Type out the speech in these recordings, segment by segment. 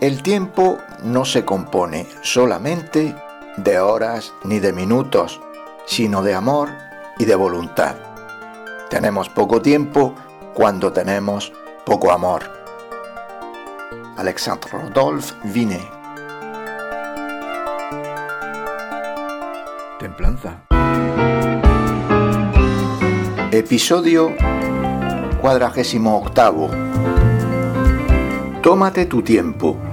El tiempo no se compone solamente de horas ni de minutos, sino de amor y de voluntad. Tenemos poco tiempo cuando tenemos poco amor. Alexandre Rodolphe Vinet Templanza Episodio cuadragésimo octavo Tómate tu tiempo.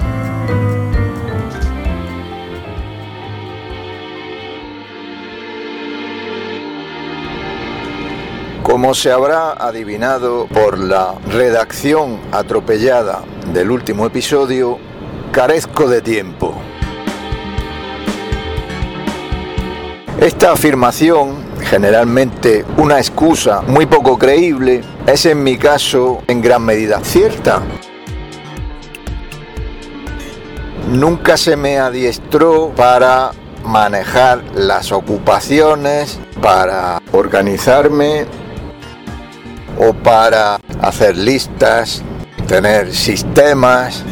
Como se habrá adivinado por la redacción atropellada del último episodio, carezco de tiempo. Esta afirmación, generalmente una excusa muy poco creíble, es en mi caso en gran medida cierta. Nunca se me adiestró para manejar las ocupaciones, para organizarme o para hacer listas, tener sistemas.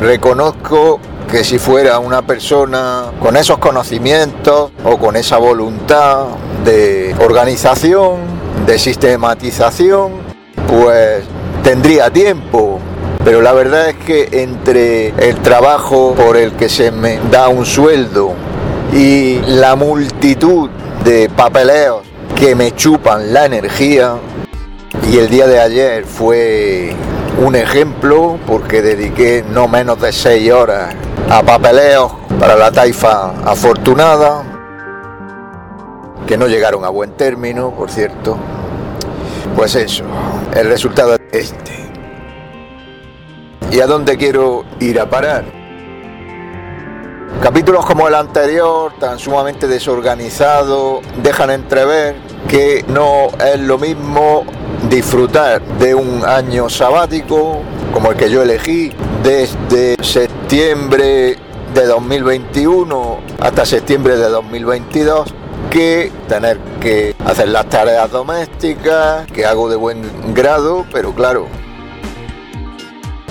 Reconozco que si fuera una persona con esos conocimientos o con esa voluntad de organización, de sistematización, pues tendría tiempo pero la verdad es que entre el trabajo por el que se me da un sueldo y la multitud de papeleos que me chupan la energía, y el día de ayer fue un ejemplo porque dediqué no menos de seis horas a papeleos para la taifa afortunada, que no llegaron a buen término, por cierto. Pues eso, el resultado es este. ¿Y a dónde quiero ir a parar? Capítulos como el anterior, tan sumamente desorganizados, dejan entrever que no es lo mismo disfrutar de un año sabático como el que yo elegí desde septiembre de 2021 hasta septiembre de 2022 que tener que hacer las tareas domésticas que hago de buen grado, pero claro,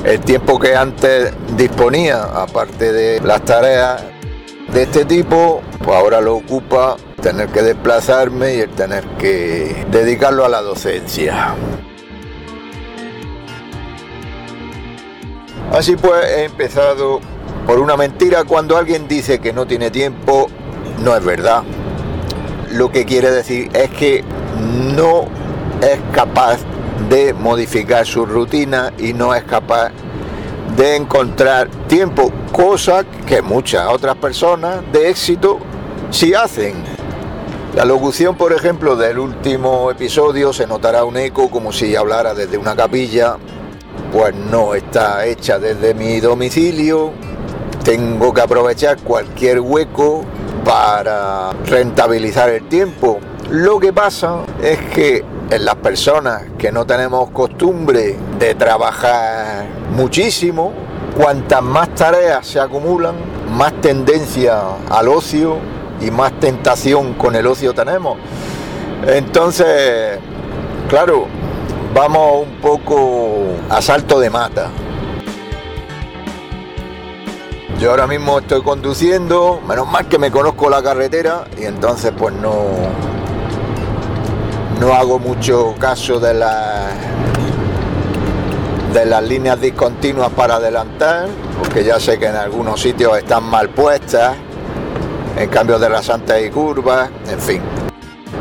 el tiempo que antes disponía, aparte de las tareas de este tipo, pues ahora lo ocupa tener que desplazarme y el tener que dedicarlo a la docencia. Así pues he empezado por una mentira. Cuando alguien dice que no tiene tiempo, no es verdad. Lo que quiere decir es que no es capaz de modificar su rutina y no es capaz de encontrar tiempo, cosa que muchas otras personas de éxito sí hacen. La locución, por ejemplo, del último episodio se notará un eco como si hablara desde una capilla, pues no está hecha desde mi domicilio. Tengo que aprovechar cualquier hueco para rentabilizar el tiempo. Lo que pasa es que en las personas que no tenemos costumbre de trabajar muchísimo, cuantas más tareas se acumulan, más tendencia al ocio y más tentación con el ocio tenemos. Entonces, claro, vamos un poco a salto de mata. Yo ahora mismo estoy conduciendo, menos mal que me conozco la carretera y entonces pues no, no hago mucho caso de las de las líneas discontinuas para adelantar, porque ya sé que en algunos sitios están mal puestas, en cambio de rasantes y curvas, en fin.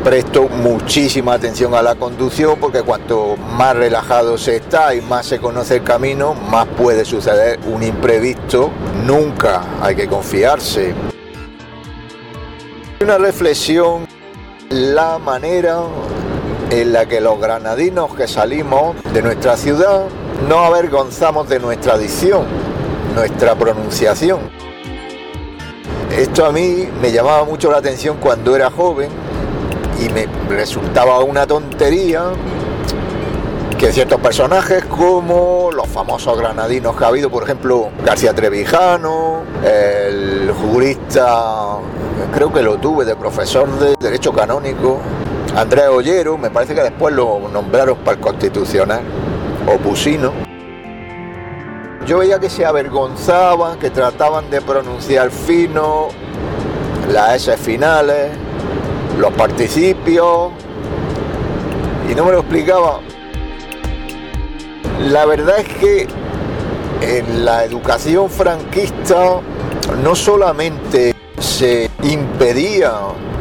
Presto muchísima atención a la conducción porque cuanto más relajado se está y más se conoce el camino, más puede suceder un imprevisto. Nunca hay que confiarse. Una reflexión, la manera en la que los granadinos que salimos de nuestra ciudad no avergonzamos de nuestra dicción, nuestra pronunciación. Esto a mí me llamaba mucho la atención cuando era joven y me resultaba una tontería que ciertos personajes como los famosos granadinos que ha habido, por ejemplo, García Trevijano, el jurista, creo que lo tuve de profesor de Derecho Canónico, Andrés Ollero, me parece que después lo nombraron para el Constitucional, o Pusino. Yo veía que se avergonzaban, que trataban de pronunciar fino, las S finales, los participios, y no me lo explicaba. La verdad es que en la educación franquista no solamente se impedía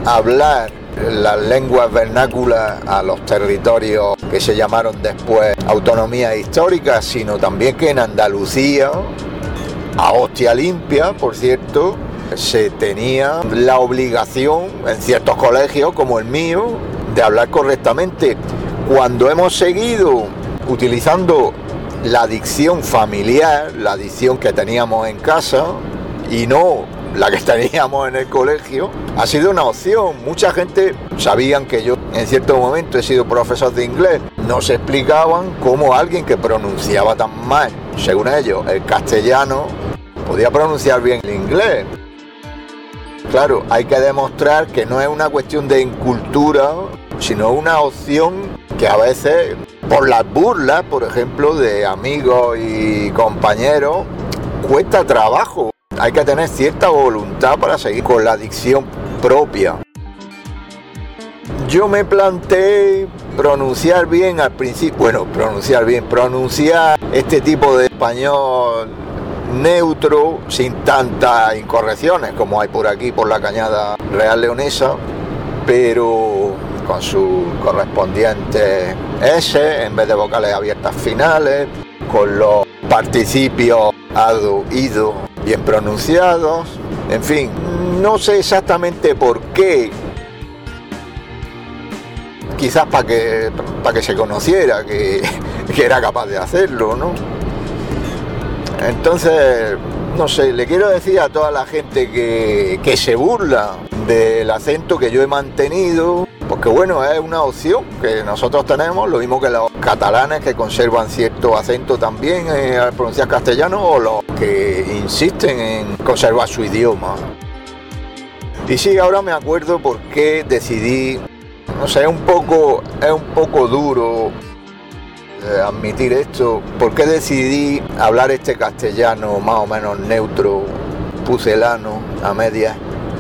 hablar las lenguas vernáculas a los territorios que se llamaron después autonomía histórica, sino también que en Andalucía, a hostia limpia, por cierto, se tenía la obligación en ciertos colegios como el mío de hablar correctamente. Cuando hemos seguido utilizando la dicción familiar, la dicción que teníamos en casa y no la que teníamos en el colegio, ha sido una opción. Mucha gente sabían que yo en cierto momento he sido profesor de inglés. No se explicaban cómo alguien que pronunciaba tan mal, según ellos, el castellano, podía pronunciar bien el inglés. Claro, hay que demostrar que no es una cuestión de incultura, sino una opción que a veces, por las burlas, por ejemplo, de amigos y compañeros, cuesta trabajo. Hay que tener cierta voluntad para seguir con la dicción propia. Yo me planteé pronunciar bien al principio, bueno, pronunciar bien, pronunciar este tipo de español neutro, sin tantas incorrecciones como hay por aquí, por la cañada real leonesa, pero con su correspondiente S en vez de vocales abiertas finales, con los participios ado, ido bien pronunciados, en fin, no sé exactamente por qué, quizás para que, que se conociera que, que era capaz de hacerlo, ¿no? Entonces, no sé, le quiero decir a toda la gente que, que se burla del acento que yo he mantenido, porque bueno, es una opción que nosotros tenemos, lo mismo que los catalanes que conservan cierto acento también eh, al pronunciar castellano o los que insisten en conservar su idioma. Y sí, ahora me acuerdo por qué decidí, no sé, un poco, es un poco duro eh, admitir esto, por qué decidí hablar este castellano más o menos neutro, pucelano, a medias.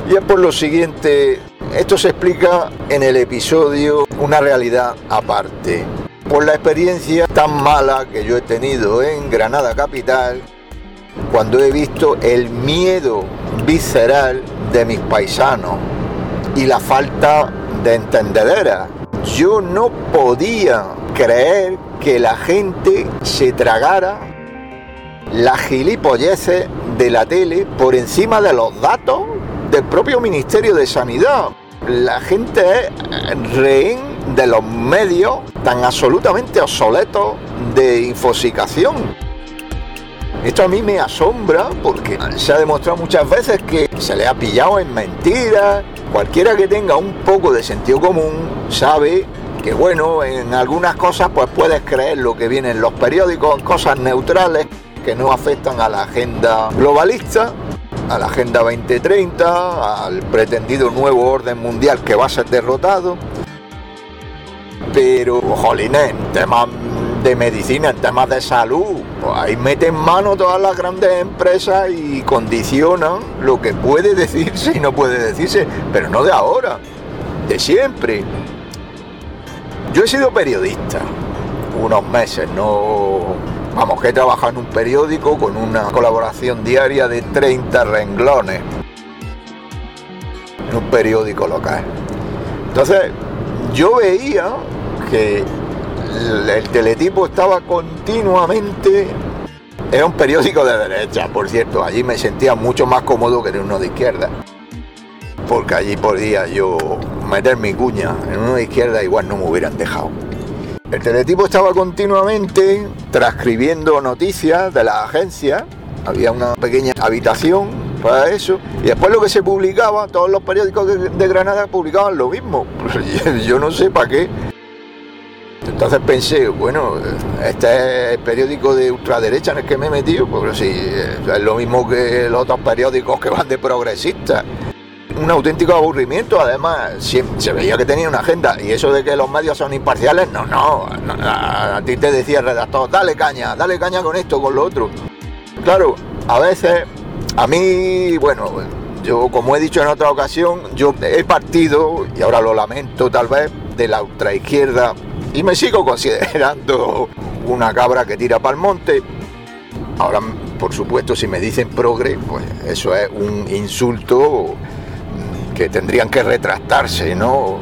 Y es por lo siguiente, esto se explica en el episodio Una realidad aparte. Por la experiencia tan mala que yo he tenido en Granada Capital, cuando he visto el miedo visceral de mis paisanos y la falta de entendedera. Yo no podía creer que la gente se tragara las gilipolleces de la tele por encima de los datos del propio Ministerio de Sanidad la gente es rehén de los medios tan absolutamente obsoletos de infosicación. Esto a mí me asombra porque se ha demostrado muchas veces que se le ha pillado en mentiras. Cualquiera que tenga un poco de sentido común sabe que bueno, en algunas cosas pues puedes creer lo que viene en los periódicos, cosas neutrales que no afectan a la agenda globalista a la Agenda 2030, al pretendido nuevo orden mundial que va a ser derrotado. Pero, jolines, en temas de medicina, en temas de salud, pues ahí meten mano todas las grandes empresas y condicionan lo que puede decirse y no puede decirse, pero no de ahora, de siempre. Yo he sido periodista unos meses, no Vamos, que he trabajado en un periódico con una colaboración diaria de 30 renglones. En un periódico local. Entonces, yo veía que el teletipo estaba continuamente era un periódico de derecha, por cierto. Allí me sentía mucho más cómodo que en uno de izquierda. Porque allí podía yo meter mi cuña. En uno de izquierda igual no me hubieran dejado. El teletipo estaba continuamente transcribiendo noticias de la agencia, había una pequeña habitación para eso, y después lo que se publicaba, todos los periódicos de, Granada publicaban lo mismo. Yo no sé para qué. Entonces pensé, bueno, este es el periódico de ultraderecha en el que me he metido, porque sí, es lo mismo que los otros periódicos que van de progresistas un auténtico aburrimiento. Además, se veía que tenía una agenda. Y eso de que los medios son imparciales, no, no. a, ti te decía el redactor, dale caña, dale caña con esto, con lo otro. claro, a veces, a mí, bueno, yo como he dicho en otra ocasión, yo he partido, y ahora lo lamento tal vez, de la ultraizquierda y me sigo considerando una cabra que tira para el monte. Ahora, por supuesto, si me dicen progre, pues eso es un insulto que tendrían que retractarse, ¿no?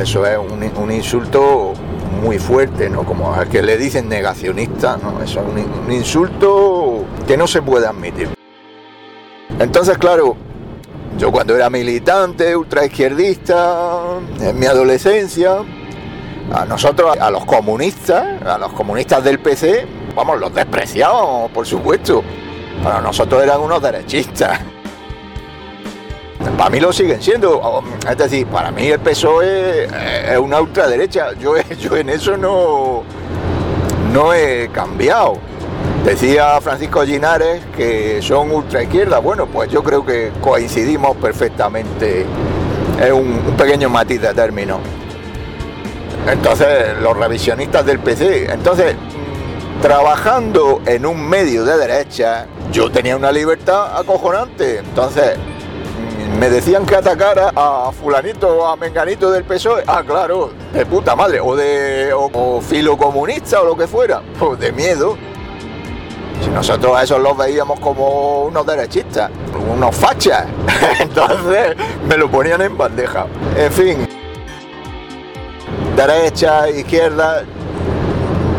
Eso es un, insulto muy fuerte, ¿no? Como al que le dicen negacionista, ¿no? Eso es un, un insulto que no se puede admitir. Entonces, claro, yo cuando era militante, ultraizquierdista, en mi adolescencia, a nosotros, a los comunistas, a los comunistas del PC, vamos, los despreciábamos, por supuesto. Para nosotros eran unos derechistas. Para mí lo siguen siendo. Es decir, para mí el PSOE es una ultraderecha. Yo, yo en eso no, no he cambiado. Decía Francisco Ginares que son ultraizquierda. Bueno, pues yo creo que coincidimos perfectamente. Es un, un pequeño matiz de término. Entonces, los revisionistas del PC. Entonces, trabajando en un medio de derecha, yo tenía una libertad acojonante. Entonces, me decían que atacara a fulanito o a menganito del PSOE. Ah, claro, de puta madre. O de o, filocomunista o lo que fuera. Pues de miedo. Si nosotros a esos los veíamos como unos derechistas, unos fachas. Entonces me lo ponían en bandeja. En fin derecha, izquierda,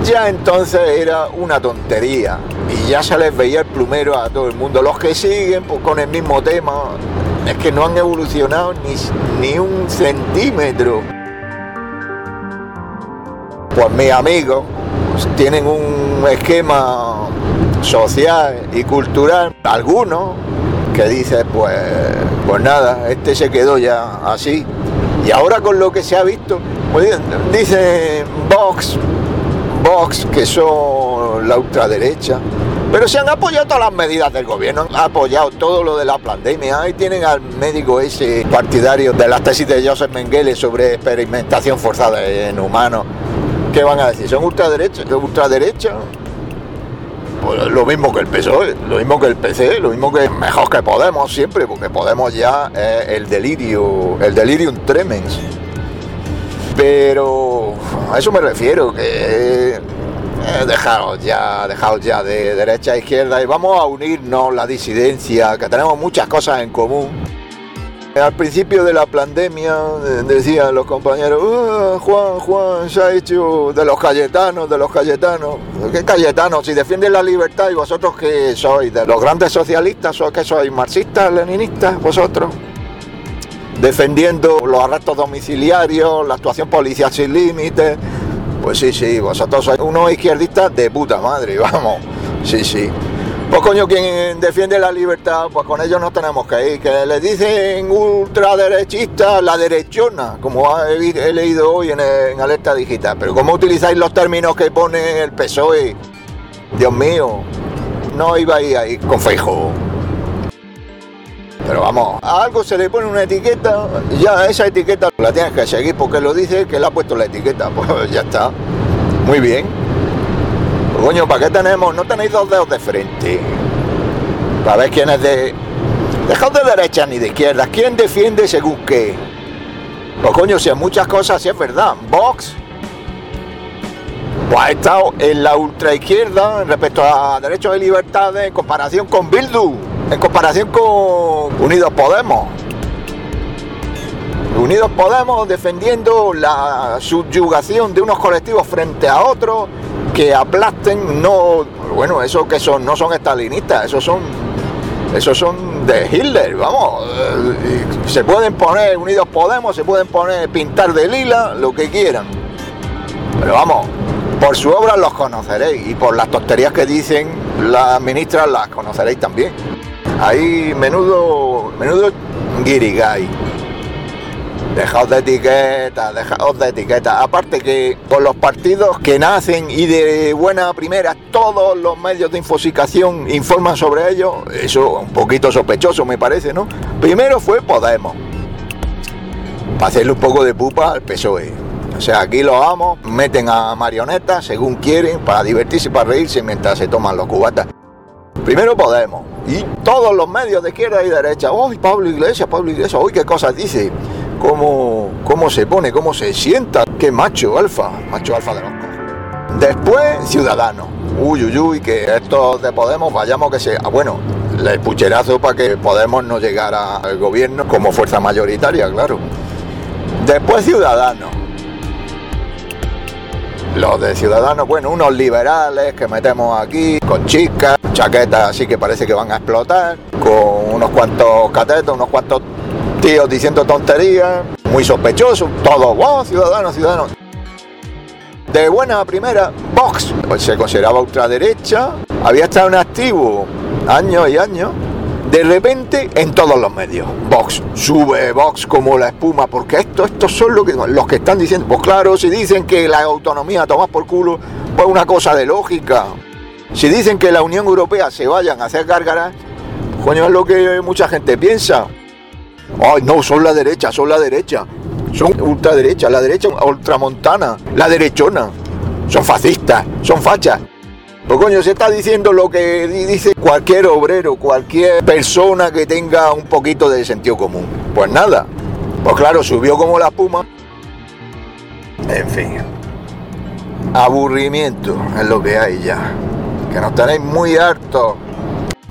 ya entonces era una tontería y ya se les veía el plumero a todo el mundo. Los que siguen pues, con el mismo tema es que no han evolucionado ni, ni un centímetro. Pues mis amigos pues, tienen un esquema social y cultural, algunos que dicen pues, pues nada, este se quedó ya así. Y ahora con lo que se ha visto, dice Vox, Vox, que son la ultraderecha, pero se han apoyado todas las medidas del gobierno, han apoyado todo lo de la pandemia. Ahí tienen al médico ese partidario de las tesis de Joseph Mengele sobre experimentación forzada en humanos. ¿Qué van a decir? ¿Son ultraderecha? ¿Ultraderecha? Pues lo mismo que el PSOE, lo mismo que el PC, lo mismo que mejor que Podemos siempre, porque Podemos ya es el delirio, el delirium tremens. Pero a eso me refiero, que dejaos ya, dejaos ya de derecha a izquierda y vamos a unirnos la disidencia, que tenemos muchas cosas en común. Al principio de la pandemia decían los compañeros, ah, Juan, Juan, se ha hecho de los Cayetanos, de los Cayetanos. ¿Qué Cayetanos? Si defienden la libertad y vosotros qué sois, de los grandes socialistas, o qué sois, marxistas, leninistas, vosotros defendiendo los arrestos domiciliarios, la actuación policial sin límites. Pues sí, sí, vosotros sois unos izquierdistas de puta madre, vamos. Sí, sí. Pues coño, quien defiende la libertad, pues con ellos no tenemos que ir. Que les dicen ultraderechistas, la derechona, como he, leído hoy en, en, Alerta Digital. Pero ¿cómo utilizáis los términos que pone el PSOE? Dios mío, no iba a ir ahí con Feijóo. Pero vamos, a algo se le pone una etiqueta, ya esa etiqueta la tienes que seguir porque lo dice que le ha puesto la etiqueta. Pues ya está. Muy bien. coño, ¿para qué tenemos? No tenéis dos dedos de frente. Para ver quién es de. Dejaos de derecha ni de izquierda. ¿Quién defiende según qué? Pues coño, si en muchas cosas sí es verdad. Vox pues ha estado en la ultraizquierda respecto a derechos de libertad en comparación con Bildu en comparación con Unidos Podemos. Unidos Podemos defendiendo la subyugación de unos colectivos frente a otros que aplasten, no, bueno, eso que son, no son estalinistas, esos son, esos son de Hitler, vamos, eh, se pueden poner Unidos Podemos, se pueden poner pintar de lila, lo que quieran, pero vamos, por su obra los conoceréis y por las tonterías que dicen las ministras las conoceréis también. Ahí menudo, menudo guirigay. Dejaos de etiquetas, dejaos de etiquetas. Aparte que con los partidos que nacen y de buena primera todos los medios de infosicación informan sobre ellos, eso un poquito sospechoso me parece, ¿no? Primero fue Podemos. Para hacerle un poco de pupa al PSOE. O sea, aquí los amos meten a marionetas según quieren para divertirse, para reírse mientras se toman los cubatas. Primero Podemos. Y todos los medios de izquierda y derecha. ¡Uy, Pablo Iglesias, Pablo Iglesias! ¡Uy, qué cosas dice! ¿Cómo, cómo se pone? ¿Cómo se sienta? ¡Qué macho alfa! Macho alfa de los Después, Ciudadanos. Uy, uy, uy, que estos de Podemos vayamos que sea. Bueno, el pucherazo para que Podemos no llegara al gobierno como fuerza mayoritaria, claro. Después Ciudadanos. Los de Ciudadanos, bueno, unos liberales que metemos aquí, con chicas, chaquetas así que parece que van a explotar, con unos cuantos catetos, unos cuantos tíos diciendo tonterías, muy sospechosos, todos, wow, Ciudadanos, Ciudadanos. De buena a primera, Vox pues se consideraba ultraderecha, había estado en activo años y años, de repente en todos los medios. Vox, sube Vox como la espuma, porque esto, estos son lo que, los que están diciendo. Pues claro, si dicen que la autonomía toma por culo, pues una cosa de lógica. Si dicen que la Unión Europea se vayan a hacer gárgaras, coño, es lo que mucha gente piensa. Ay, no, son la derecha, son la derecha. Son ultraderecha, la derecha ultramontana, la derechona. Son fascistas, son fachas. Pues coño, se está diciendo lo que dice cualquier obrero, cualquier persona que tenga un poquito de sentido común. Pues nada. Pues claro, subió como la espuma. En fin. Aburrimiento es lo que hay ya. Que nos tenéis muy hartos.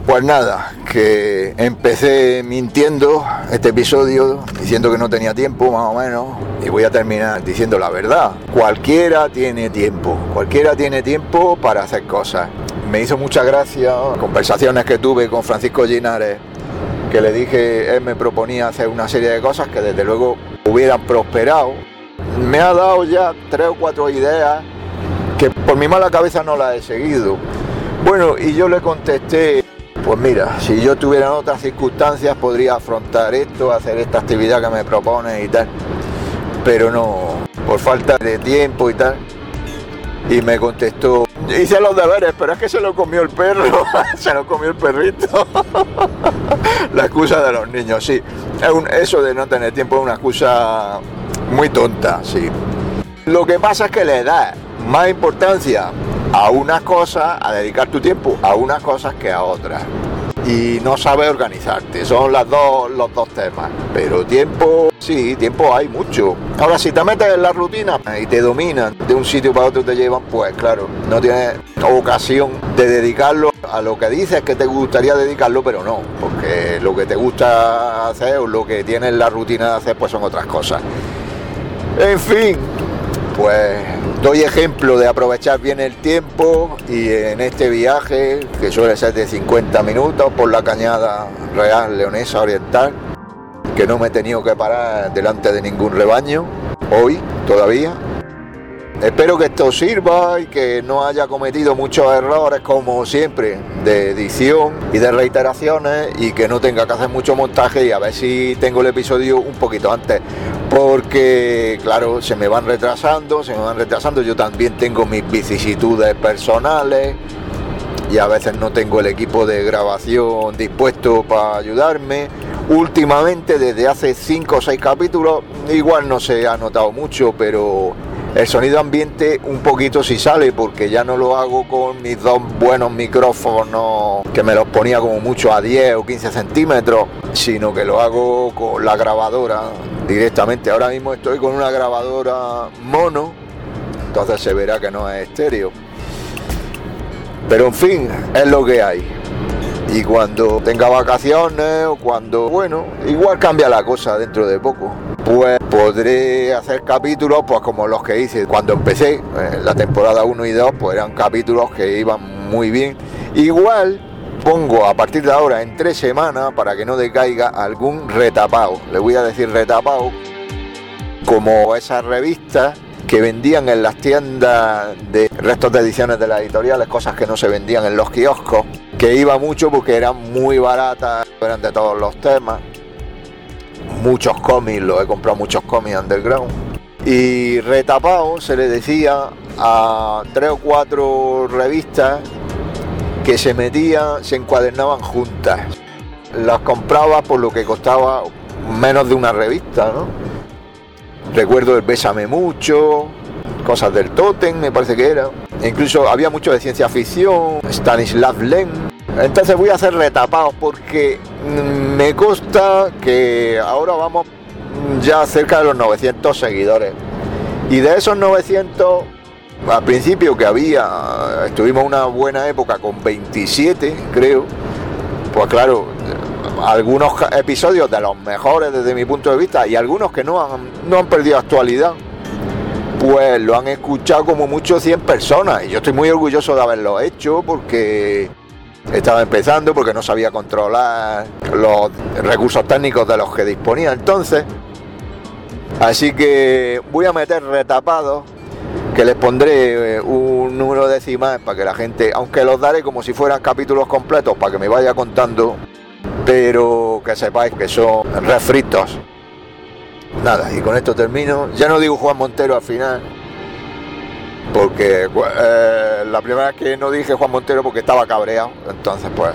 Pues nada, que empecé mintiendo este episodio diciendo que no tenía tiempo, más o menos, y voy a terminar diciendo la verdad. Cualquiera tiene tiempo, cualquiera tiene tiempo para hacer cosas. Me hizo mucha gracia conversaciones que tuve con Francisco Ginares, que le dije, él me proponía hacer una serie de cosas que desde luego hubieran prosperado. Me ha dado ya tres o cuatro ideas que por mi mala cabeza no las he seguido. Bueno, y yo le contesté pues mira, si yo tuviera otras circunstancias podría afrontar esto, hacer esta actividad que me propone y tal. Pero no, por falta de tiempo y tal. Y me contestó, hice los deberes, pero es que se lo comió el perro, se lo comió el perrito. La excusa de los niños, sí. eso de no tener tiempo es una excusa muy tonta, sí. Lo que pasa es que le da más importancia a unas cosas, a dedicar tu tiempo a unas cosas que a otras. Y no sabes organizarte, son las dos, los dos temas. Pero tiempo, sí, tiempo hay mucho. Ahora, si te metes en la rutina y te dominan, de un sitio para otro te llevan, pues claro, no tienes ocasión de dedicarlo a lo que dices que te gustaría dedicarlo, pero no, porque lo que te gusta hacer o lo que tienes la rutina de hacer, pues son otras cosas. En fin, pues doy ejemplo de aprovechar bien el tiempo y en este viaje, que suele ser de 50 minutos por la cañada real leonesa oriental, que no me he tenido que parar delante de ningún rebaño, hoy todavía, Espero que esto sirva y que no haya cometido muchos errores como siempre de edición y de reiteraciones y que no tenga que hacer mucho montaje y a ver si tengo el episodio un poquito antes porque claro se me van retrasando, se me van retrasando, yo también tengo mis vicisitudes personales y a veces no tengo el equipo de grabación dispuesto para ayudarme. Últimamente, desde hace 5 o 6 capítulos, igual no se ha notado mucho, pero el sonido ambiente un poquito si sale porque ya no lo hago con mis dos buenos micrófonos que me los ponía como mucho a 10 o 15 centímetros, sino que lo hago con la grabadora directamente. Ahora mismo estoy con una grabadora mono, entonces se verá que no es estéreo. Pero en fin, es lo que hay. Y cuando tenga vacaciones o cuando, bueno, igual cambia la cosa dentro de poco pues podré hacer capítulos pues como los que hice cuando empecé, eh, la temporada 1 y 2, pues eran capítulos que iban muy bien. Igual pongo a partir de ahora en tres semanas para que no decaiga algún retapado. Le voy a decir retapado como esas revistas que vendían en las tiendas de restos de ediciones de las editoriales, cosas que no se vendían en los kioscos, que iba mucho porque eran muy baratas, eran de todos los temas muchos cómics, lo he comprado muchos cómics underground. Y retapado se le decía a tres o cuatro revistas que se metían, se encuadernaban juntas. Las compraba por lo que costaba menos de una revista, ¿no? Recuerdo el Bésame Mucho, cosas del Totem, me parece que era. incluso había mucho de ciencia ficción, Stanislav Lem, Entonces voy a hacer retapados porque me consta que ahora vamos ya cerca de los 900 seguidores. Y de esos 900, al principio que había, estuvimos una buena época con 27, creo. Pues claro, algunos episodios de los mejores desde mi punto de vista y algunos que no han, no han perdido actualidad, pues lo han escuchado como mucho 100 personas. Y yo estoy muy orgulloso de haberlo hecho porque estaba empezando, porque no sabía controlar los recursos técnicos de los que disponía entonces. Así que voy a meter retapados que les pondré eh, un número decimal para que la gente, aunque los daré como si fueran capítulos completos para que me vaya contando, pero que sepáis que son refritos. Nada, y con esto termino. Ya no digo Juan Montero al final, porque eh, la primera vez que no dije Juan Montero porque estaba cabreado, entonces pues,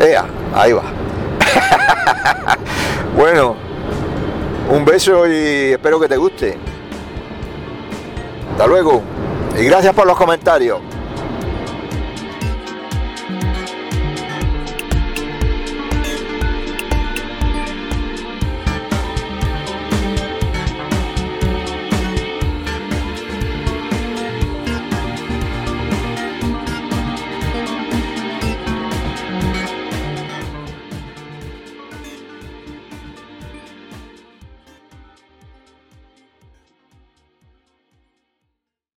ea, ahí va. bueno, un beso y espero que te guste. Hasta luego. Y gracias por los comentarios.